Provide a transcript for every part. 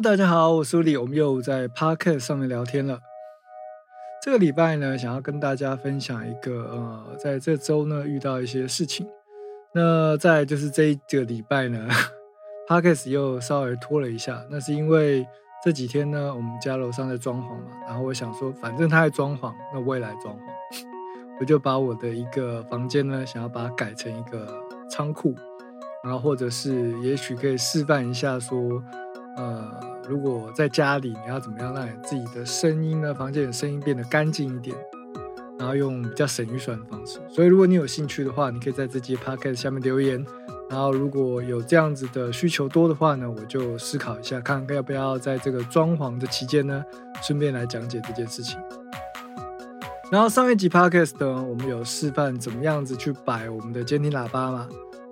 大家好，我是苏里，我们又在 Podcast 上面聊天了。这个礼拜呢，想要跟大家分享一个呃，在这周呢遇到一些事情。那在就是这一个礼拜呢，Podcast 又稍微拖了一下，那是因为这几天呢，我们家楼上在装潢嘛，然后我想说，反正他在装潢，那我也来装潢，我就把我的一个房间呢，想要把它改成一个仓库，然后或者是也许可以示范一下说。呃，如果在家里，你要怎么样让你自己的声音呢？房间的声音变得干净一点，然后用比较省预算的方式。所以，如果你有兴趣的话，你可以在这节 podcast 下面留言。然后，如果有这样子的需求多的话呢，我就思考一下，看看要不要在这个装潢的期间呢，顺便来讲解这件事情。然后上一集 podcast 呢，我们有示范怎么样子去摆我们的监听喇叭嘛。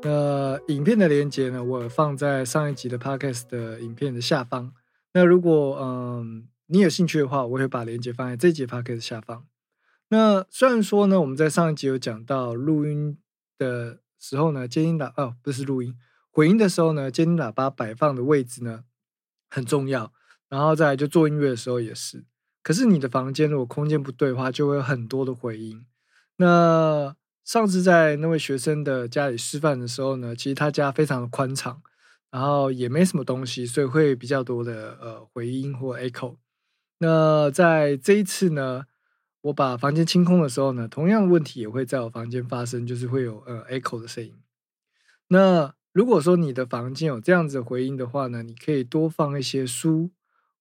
那影片的连接呢？我放在上一集的 podcast 的影片的下方。那如果嗯你有兴趣的话，我会把连接放在这节 podcast 下方。那虽然说呢，我们在上一集有讲到录音的时候呢，监听喇哦不是录音回音的时候呢，监听喇叭摆放的位置呢很重要。然后再就做音乐的时候也是。可是你的房间如果空间不对的话，就会有很多的回音。那上次在那位学生的家里示范的时候呢，其实他家非常的宽敞，然后也没什么东西，所以会比较多的呃回音或 echo。那在这一次呢，我把房间清空的时候呢，同样的问题也会在我房间发生，就是会有呃 echo 的声音。那如果说你的房间有这样子的回音的话呢，你可以多放一些书，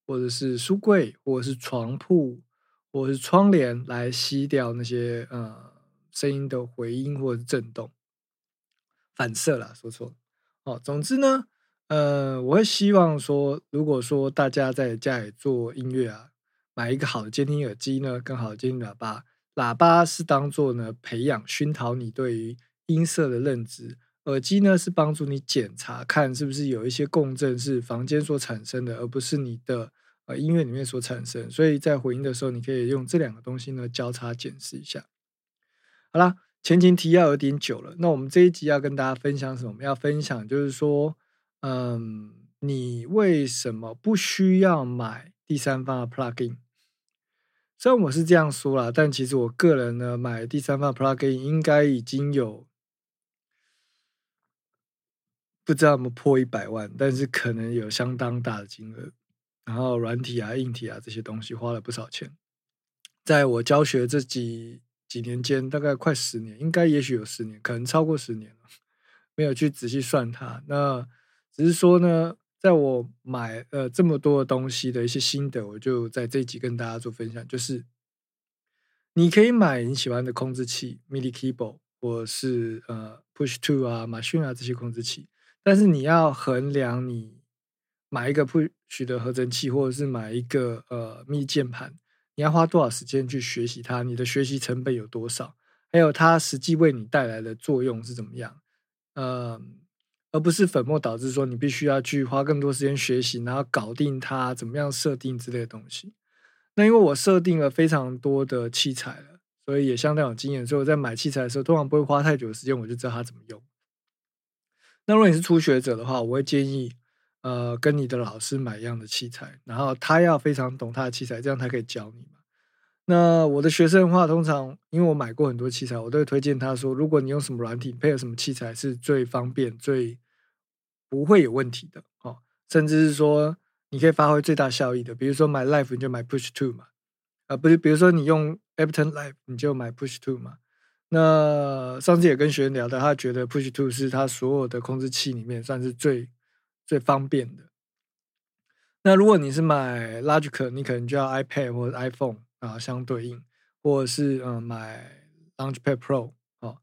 或者是书柜，或者是床铺，或者是窗帘来吸掉那些呃。声音的回音或者震动反射啦，说错哦。总之呢，呃，我会希望说，如果说大家在家里做音乐啊，买一个好的监听耳机呢，更好的监听喇叭，喇叭是当做呢培养熏陶你对于音色的认知，耳机呢是帮助你检查看是不是有一些共振是房间所产生的，而不是你的呃音乐里面所产生。所以在回音的时候，你可以用这两个东西呢交叉检视一下。好啦，前情提要有点久了。那我们这一集要跟大家分享什么？要分享就是说，嗯，你为什么不需要买第三方的 plugin？虽然我是这样说啦，但其实我个人呢，买第三方 plugin 应该已经有不知道有没有破一百万，但是可能有相当大的金额。然后软体啊、硬体啊这些东西花了不少钱。在我教学这几。几年间，大概快十年，应该也许有十年，可能超过十年了，没有去仔细算它。那只是说呢，在我买呃这么多东西的一些心得，我就在这集跟大家做分享。就是你可以买你喜欢的控制器，MIDI keyboard 或是呃 Push Two 啊、马逊啊这些控制器，但是你要衡量你买一个 Push 的合成器，或者是买一个呃 MIDI 键盘。你要花多少时间去学习它？你的学习成本有多少？还有它实际为你带来的作用是怎么样？呃，而不是粉末导致说你必须要去花更多时间学习，然后搞定它怎么样设定之类的东西。那因为我设定了非常多的器材了，所以也相当有经验，所以我在买器材的时候通常不会花太久的时间，我就知道它怎么用。那如果你是初学者的话，我会建议。呃，跟你的老师买一样的器材，然后他要非常懂他的器材，这样他可以教你嘛。那我的学生的话，通常因为我买过很多器材，我都会推荐他说，如果你用什么软体，配合什么器材是最方便、最不会有问题的哦。甚至是说你可以发挥最大效益的，比如说买 Life，你就买 Push Two 嘛，啊，不是，比如说你用 Ableton Life，你就买 Push Two 嘛。那上次也跟学员聊的，他觉得 Push Two 是他所有的控制器里面算是最。最方便的。那如果你是买 Logic，你可能就要 iPad 或者 iPhone 啊相对应，或者是嗯买 Launchpad Pro 哦。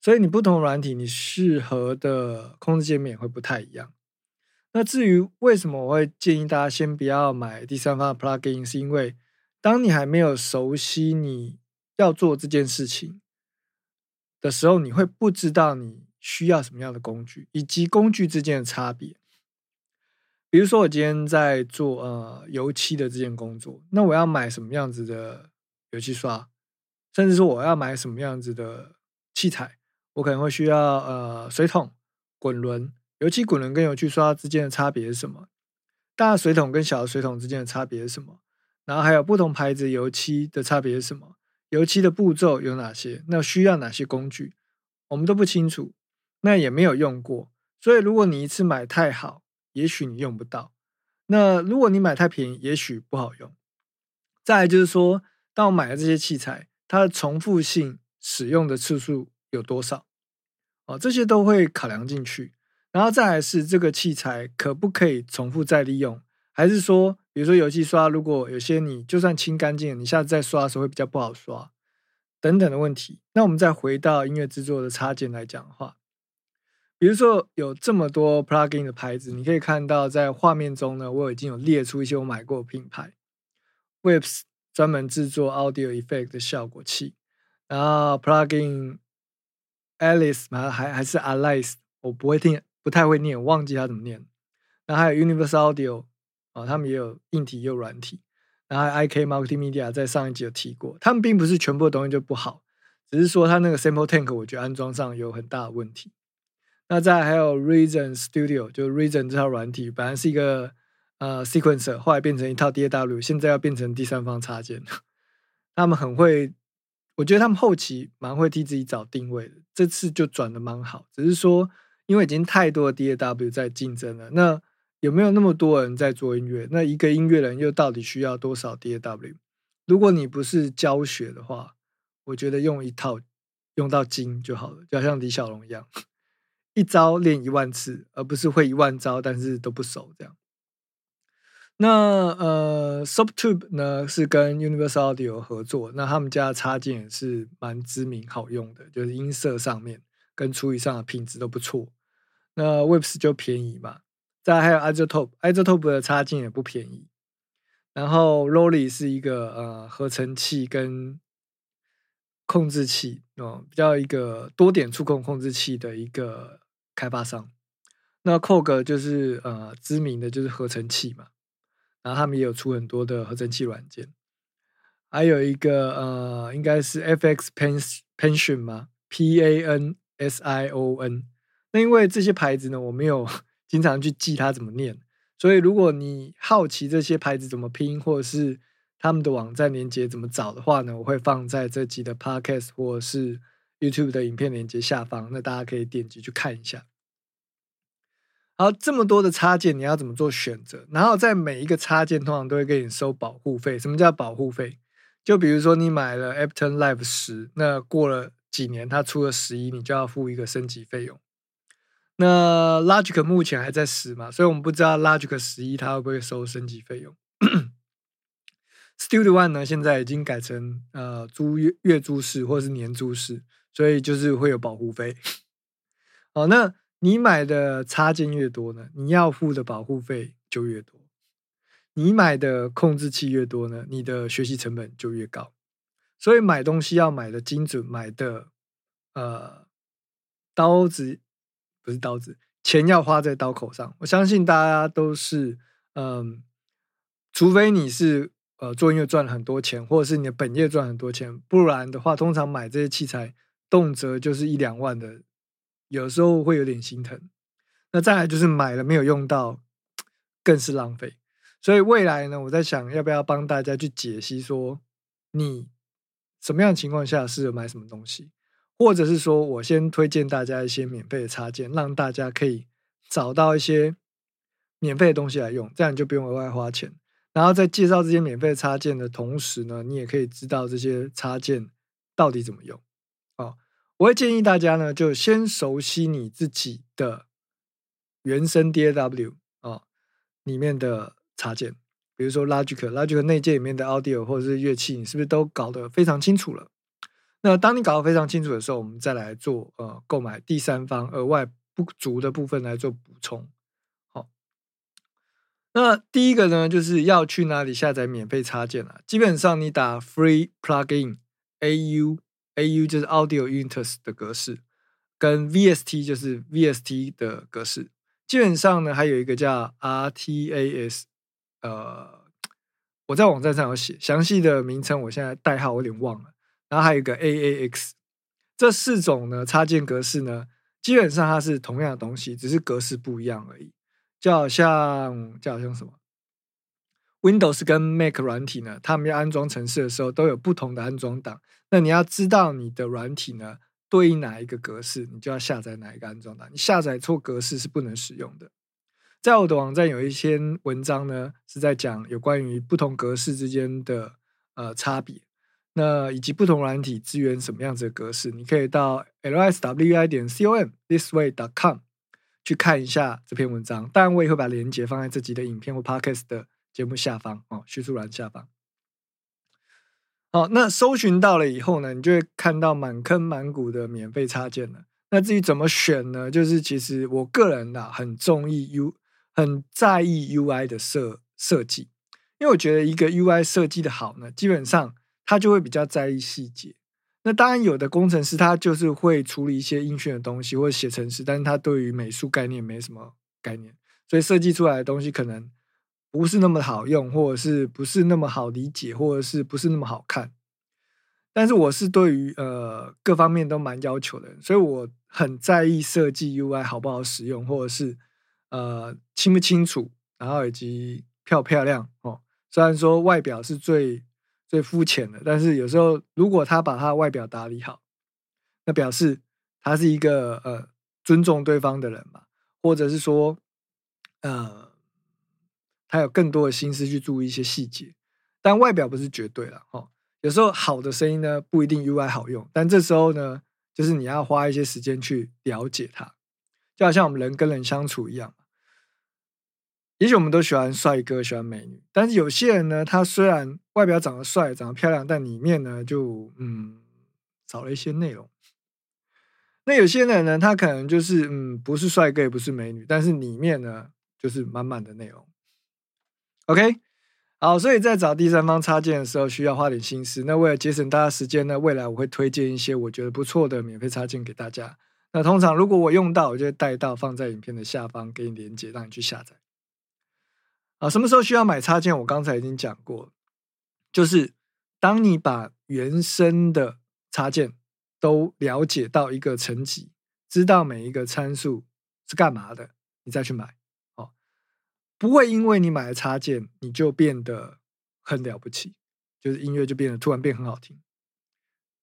所以你不同软体，你适合的控制界面会不太一样。那至于为什么我会建议大家先不要买第三方的 Plugin，是因为当你还没有熟悉你要做这件事情的时候，你会不知道你需要什么样的工具，以及工具之间的差别。比如说，我今天在做呃油漆的这件工作，那我要买什么样子的油漆刷，甚至说我要买什么样子的器材，我可能会需要呃水桶、滚轮、油漆滚轮跟油漆刷之间的差别是什么？大水桶跟小水桶之间的差别是什么？然后还有不同牌子油漆的差别是什么？油漆的步骤有哪些？那需要哪些工具？我们都不清楚，那也没有用过。所以如果你一次买太好，也许你用不到；那如果你买太便宜，也许不好用。再来就是说，当我买了这些器材，它的重复性使用的次数有多少？哦，这些都会考量进去。然后再来是这个器材可不可以重复再利用？还是说，比如说油漆刷，如果有些你就算清干净，你下次再刷的时候会比较不好刷，等等的问题。那我们再回到音乐制作的插件来讲的话，比如说有这么多 plugin 的牌子，你可以看到在画面中呢，我已经有列出一些我买过的品牌，Waves 专门制作 audio effect 的效果器，然后 plugin Alice 嘛，还还是 Alice，我不会听，不太会念，忘记它怎么念。然后还有 Universal Audio。啊，他们也有硬体也有软体，然后 IK Multimedia 在上一集有提过，他们并不是全部的东西就不好，只是说它那个 Sample Tank 我觉得安装上有很大的问题。那再还有 Reason Studio，就 Reason 这套软体本来是一个呃 Sequencer，后来变成一套 DAW，现在要变成第三方插件。他们很会，我觉得他们后期蛮会替自己找定位的，这次就转的蛮好，只是说因为已经太多的 DAW 在竞争了，那。有没有那么多人在做音乐？那一个音乐人又到底需要多少 DAW？如果你不是教学的话，我觉得用一套用到精就好了，就好像李小龙一样，一招练一万次，而不是会一万招但是都不熟这样。那呃，Subtube 呢是跟 Universal Audio 合作，那他们家的插件也是蛮知名好用的，就是音色上面跟处理上的品质都不错。那 Webs 就便宜嘛。再还有 Isotope，Isotope 的插件也不便宜。然后 Rolly 是一个呃合成器跟控制器哦，比较一个多点触控控制器的一个开发商。那 Cog 就是呃知名的就是合成器嘛，然后他们也有出很多的合成器软件。还有一个呃应该是 FX Pension 吗？P A N S I O N。那因为这些牌子呢，我没有。经常去记它怎么念，所以如果你好奇这些牌子怎么拼，或者是他们的网站连接怎么找的话呢，我会放在这集的 Podcast 或者是 YouTube 的影片连接下方，那大家可以点击去看一下。好，这么多的插件，你要怎么做选择？然后在每一个插件通常都会给你收保护费。什么叫保护费？就比如说你买了 Ableton Live 十，那过了几年它出了十一，你就要付一个升级费用。那 Logic 目前还在十嘛，所以我们不知道 Logic 十一它会不会收升级费用。Studio One 呢，现在已经改成呃租月月租式或是年租式，所以就是会有保护费。好，那你买的插件越多呢，你要付的保护费就越多；你买的控制器越多呢，你的学习成本就越高。所以买东西要买的精准，买的呃刀子。不是刀子，钱要花在刀口上。我相信大家都是，嗯，除非你是呃做音乐赚了很多钱，或者是你的本业赚很多钱，不然的话，通常买这些器材动辄就是一两万的，有时候会有点心疼。那再来就是买了没有用到，更是浪费。所以未来呢，我在想要不要帮大家去解析说，你什么样的情况下适合买什么东西。或者是说，我先推荐大家一些免费的插件，让大家可以找到一些免费的东西来用，这样你就不用额外花钱。然后在介绍这些免费插件的同时呢，你也可以知道这些插件到底怎么用。我会建议大家呢，就先熟悉你自己的原生 DAW 啊里面的插件，比如说 Logic，Logic 内建里面的 Audio 或者是乐器，你是不是都搞得非常清楚了？那当你搞得非常清楚的时候，我们再来做呃购买第三方额外不足的部分来做补充。好，那第一个呢，就是要去哪里下载免费插件啊？基本上你打 free plugin A U A U 就是 Audio Units 的格式，跟 V S T 就是 V S T 的格式。基本上呢，还有一个叫 R T A S，呃，我在网站上有写详细的名称，我现在代号有点忘了。然后还有一个 AAX，这四种呢插件格式呢，基本上它是同样的东西，只是格式不一样而已。就好像就好像什么，Windows 跟 Mac 软体呢，他们要安装程式的时候都有不同的安装档。那你要知道你的软体呢对应哪一个格式，你就要下载哪一个安装档。你下载错格式是不能使用的。在我的网站有一篇文章呢，是在讲有关于不同格式之间的呃差别，那以及不同软体支援什么样子的格式，你可以到 lswi 点 com thisway dot com 去看一下这篇文章。当然，我也会把链接放在这集的影片或 podcast 的节目下方哦，叙述栏下方。好，那搜寻到了以后呢，你就会看到满坑满谷的免费插件了。那至于怎么选呢？就是其实我个人呐，很中意 U。很在意 UI 的设设计，因为我觉得一个 UI 设计的好呢，基本上他就会比较在意细节。那当然，有的工程师他就是会处理一些音讯的东西或者写程式，但是他对于美术概念没什么概念，所以设计出来的东西可能不是那么好用，或者是不是那么好理解，或者是不是那么好看。但是我是对于呃各方面都蛮要求的，所以我很在意设计 UI 好不好使用，或者是。呃，清不清楚，然后以及漂不漂亮哦。虽然说外表是最最肤浅的，但是有时候如果他把他的外表打理好，那表示他是一个呃尊重对方的人嘛，或者是说呃他有更多的心思去注意一些细节。但外表不是绝对了哦。有时候好的声音呢不一定 UI 好用，但这时候呢，就是你要花一些时间去了解它，就好像我们人跟人相处一样。也许我们都喜欢帅哥，喜欢美女，但是有些人呢，他虽然外表长得帅、长得漂亮，但里面呢，就嗯少了一些内容。那有些人呢，他可能就是嗯不是帅哥，也不是美女，但是里面呢，就是满满的内容。OK，好，所以在找第三方插件的时候，需要花点心思。那为了节省大家时间呢，未来我会推荐一些我觉得不错的免费插件给大家。那通常如果我用到，我就会带到放在影片的下方，给你连接，让你去下载。啊，什么时候需要买插件？我刚才已经讲过，就是当你把原生的插件都了解到一个层级，知道每一个参数是干嘛的，你再去买。不会因为你买了插件，你就变得很了不起，就是音乐就变得突然变很好听。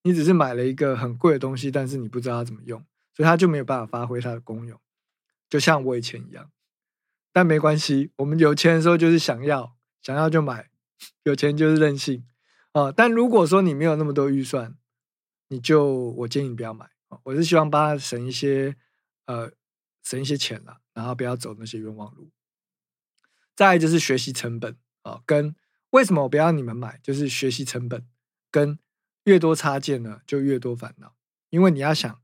你只是买了一个很贵的东西，但是你不知道它怎么用，所以它就没有办法发挥它的功用，就像我以前一样。但没关系，我们有钱的时候就是想要，想要就买，有钱就是任性啊。但如果说你没有那么多预算，你就我建议你不要买我是希望帮他省一些，呃，省一些钱啦，然后不要走那些冤枉路。再就是学习成本啊，跟为什么我不要你们买，就是学习成本跟越多插件呢，就越多烦恼，因为你要想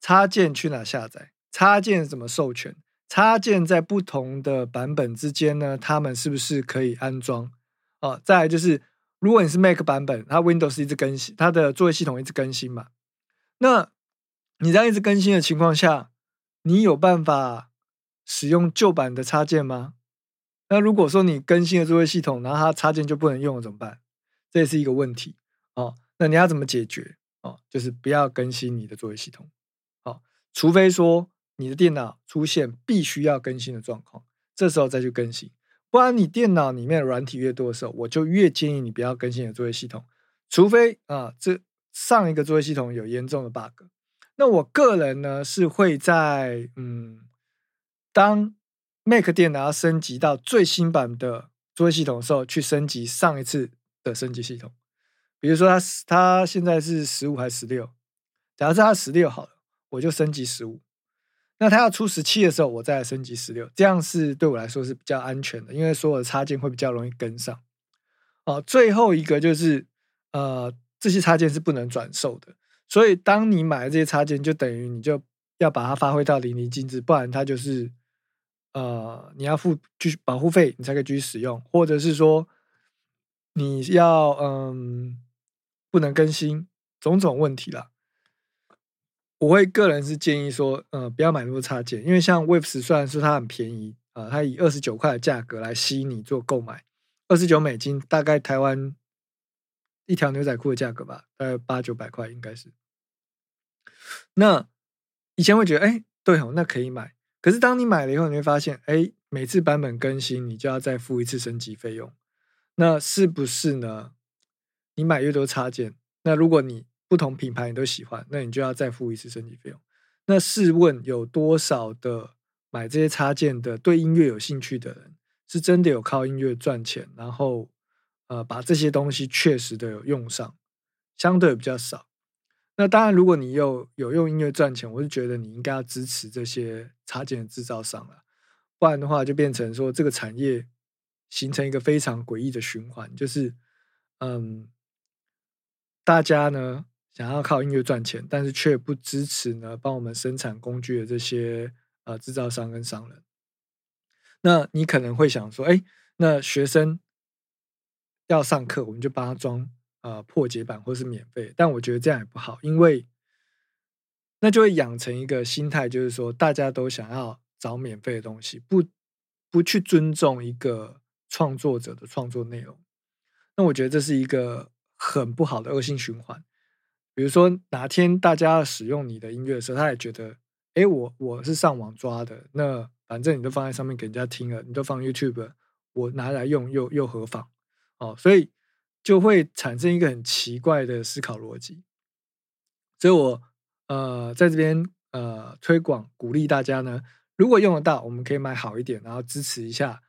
插件去哪下载，插件怎么授权。插件在不同的版本之间呢，它们是不是可以安装？哦，再来就是，如果你是 Mac 版本，它 Windows 一直更新，它的作业系统一直更新嘛？那你在一直更新的情况下，你有办法使用旧版的插件吗？那如果说你更新了作业系统，然后它插件就不能用了怎么办？这也是一个问题哦。那你要怎么解决？哦，就是不要更新你的作业系统，哦，除非说。你的电脑出现必须要更新的状况，这时候再去更新。不然你电脑里面的软体越多的时候，我就越建议你不要更新你的作业系统，除非啊，这上一个作业系统有严重的 bug。那我个人呢是会在嗯，当 Mac 电脑要升级到最新版的作业系统的时候，去升级上一次的升级系统。比如说它它现在是十五还是十六？假如是它十六好了，我就升级十五。那它要出十七的时候，我再来升级十六，这样是对我来说是比较安全的，因为所有的插件会比较容易跟上。哦，最后一个就是，呃，这些插件是不能转售的，所以当你买了这些插件，就等于你就要把它发挥到淋漓尽致，不然它就是，呃，你要付继续保护费，你才可以继续使用，或者是说你要嗯不能更新，种种问题了。我会个人是建议说，呃，不要买那么多插件，因为像 Waves 虽然说它很便宜啊，它以二十九块的价格来吸引你做购买，二十九美金，大概台湾一条牛仔裤的价格吧，大概八九百块应该是。那以前会觉得，哎，对哦，那可以买。可是当你买了以后，你会发现，哎，每次版本更新，你就要再付一次升级费用。那是不是呢？你买越多插件，那如果你不同品牌你都喜欢，那你就要再付一次升级费用。那试问有多少的买这些插件的对音乐有兴趣的人，是真的有靠音乐赚钱，然后呃把这些东西确实的有用上，相对比较少。那当然，如果你有有用音乐赚钱，我是觉得你应该要支持这些插件的制造商了，不然的话就变成说这个产业形成一个非常诡异的循环，就是嗯，大家呢想要靠音乐赚钱，但是却不支持呢帮我们生产工具的这些呃制造商跟商人。那你可能会想说，哎，那学生要上课，我们就帮他装。呃，破解版或是免费，但我觉得这样也不好，因为那就会养成一个心态，就是说大家都想要找免费的东西，不不去尊重一个创作者的创作内容。那我觉得这是一个很不好的恶性循环。比如说哪天大家使用你的音乐的时候，他也觉得，哎，我我是上网抓的，那反正你都放在上面给人家听了，你都放 YouTube，我拿来用又又何妨？哦，所以。就会产生一个很奇怪的思考逻辑，所以我呃在这边呃推广鼓励大家呢，如果用得到，我们可以买好一点，然后支持一下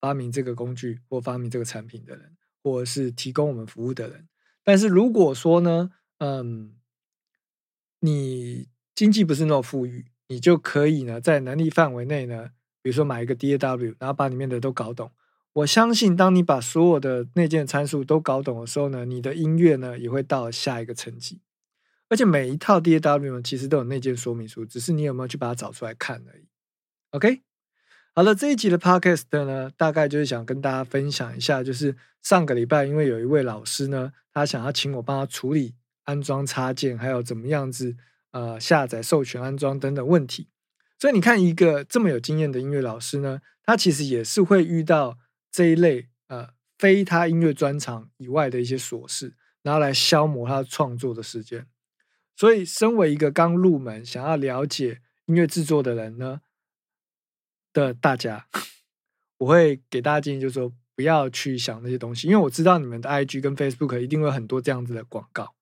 发明这个工具或发明这个产品的人，或者是提供我们服务的人。但是如果说呢，嗯，你经济不是那么富裕，你就可以呢在能力范围内呢，比如说买一个 DAW，然后把里面的都搞懂。我相信，当你把所有的内建参数都搞懂的时候呢，你的音乐呢也会到下一个层级。而且每一套 DAW 呢，其实都有内建说明书，只是你有没有去把它找出来看而已。OK，好了，这一集的 Podcast 呢，大概就是想跟大家分享一下，就是上个礼拜，因为有一位老师呢，他想要请我帮他处理安装插件，还有怎么样子呃下载、授权、安装等等问题。所以你看，一个这么有经验的音乐老师呢，他其实也是会遇到。这一类呃非他音乐专长以外的一些琐事，然后来消磨他创作的时间。所以，身为一个刚入门、想要了解音乐制作的人呢的大家，我会给大家建议，就是说不要去想那些东西，因为我知道你们的 IG 跟 Facebook 一定会很多这样子的广告。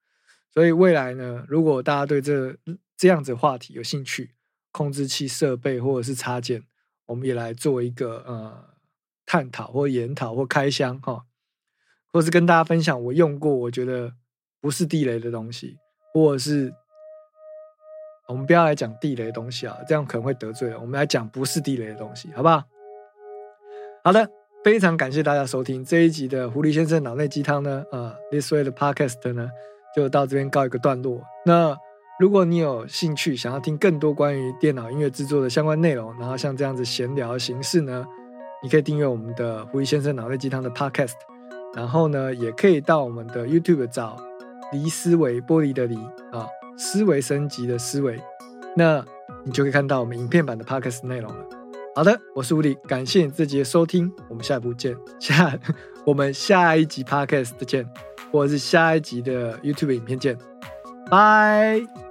所以未来呢，如果大家对这这样子话题有兴趣，控制器设备或者是插件，我们也来做一个呃。探讨或研讨或开箱哈，或是跟大家分享我用过我觉得不是地雷的东西，或者是我们不要来讲地雷的东西啊，这样可能会得罪了。我们来讲不是地雷的东西，好不好？好的，非常感谢大家收听这一集的狐狸先生脑内鸡汤呢。呃，This Way 的 Podcast 呢就到这边告一个段落。那如果你有兴趣想要听更多关于电脑音乐制作的相关内容，然后像这样子闲聊的形式呢？你可以订阅我们的胡一先生脑内鸡汤的 Podcast，然后呢，也可以到我们的 YouTube 找离思维玻璃的离啊，思维升级的思维，那你就可以看到我们影片版的 Podcast 内容了。好的，我是吴理，感谢你这集的收听，我们下一部见，下 我们下一集 Podcast 见，或者是下一集的 YouTube 影片见，拜。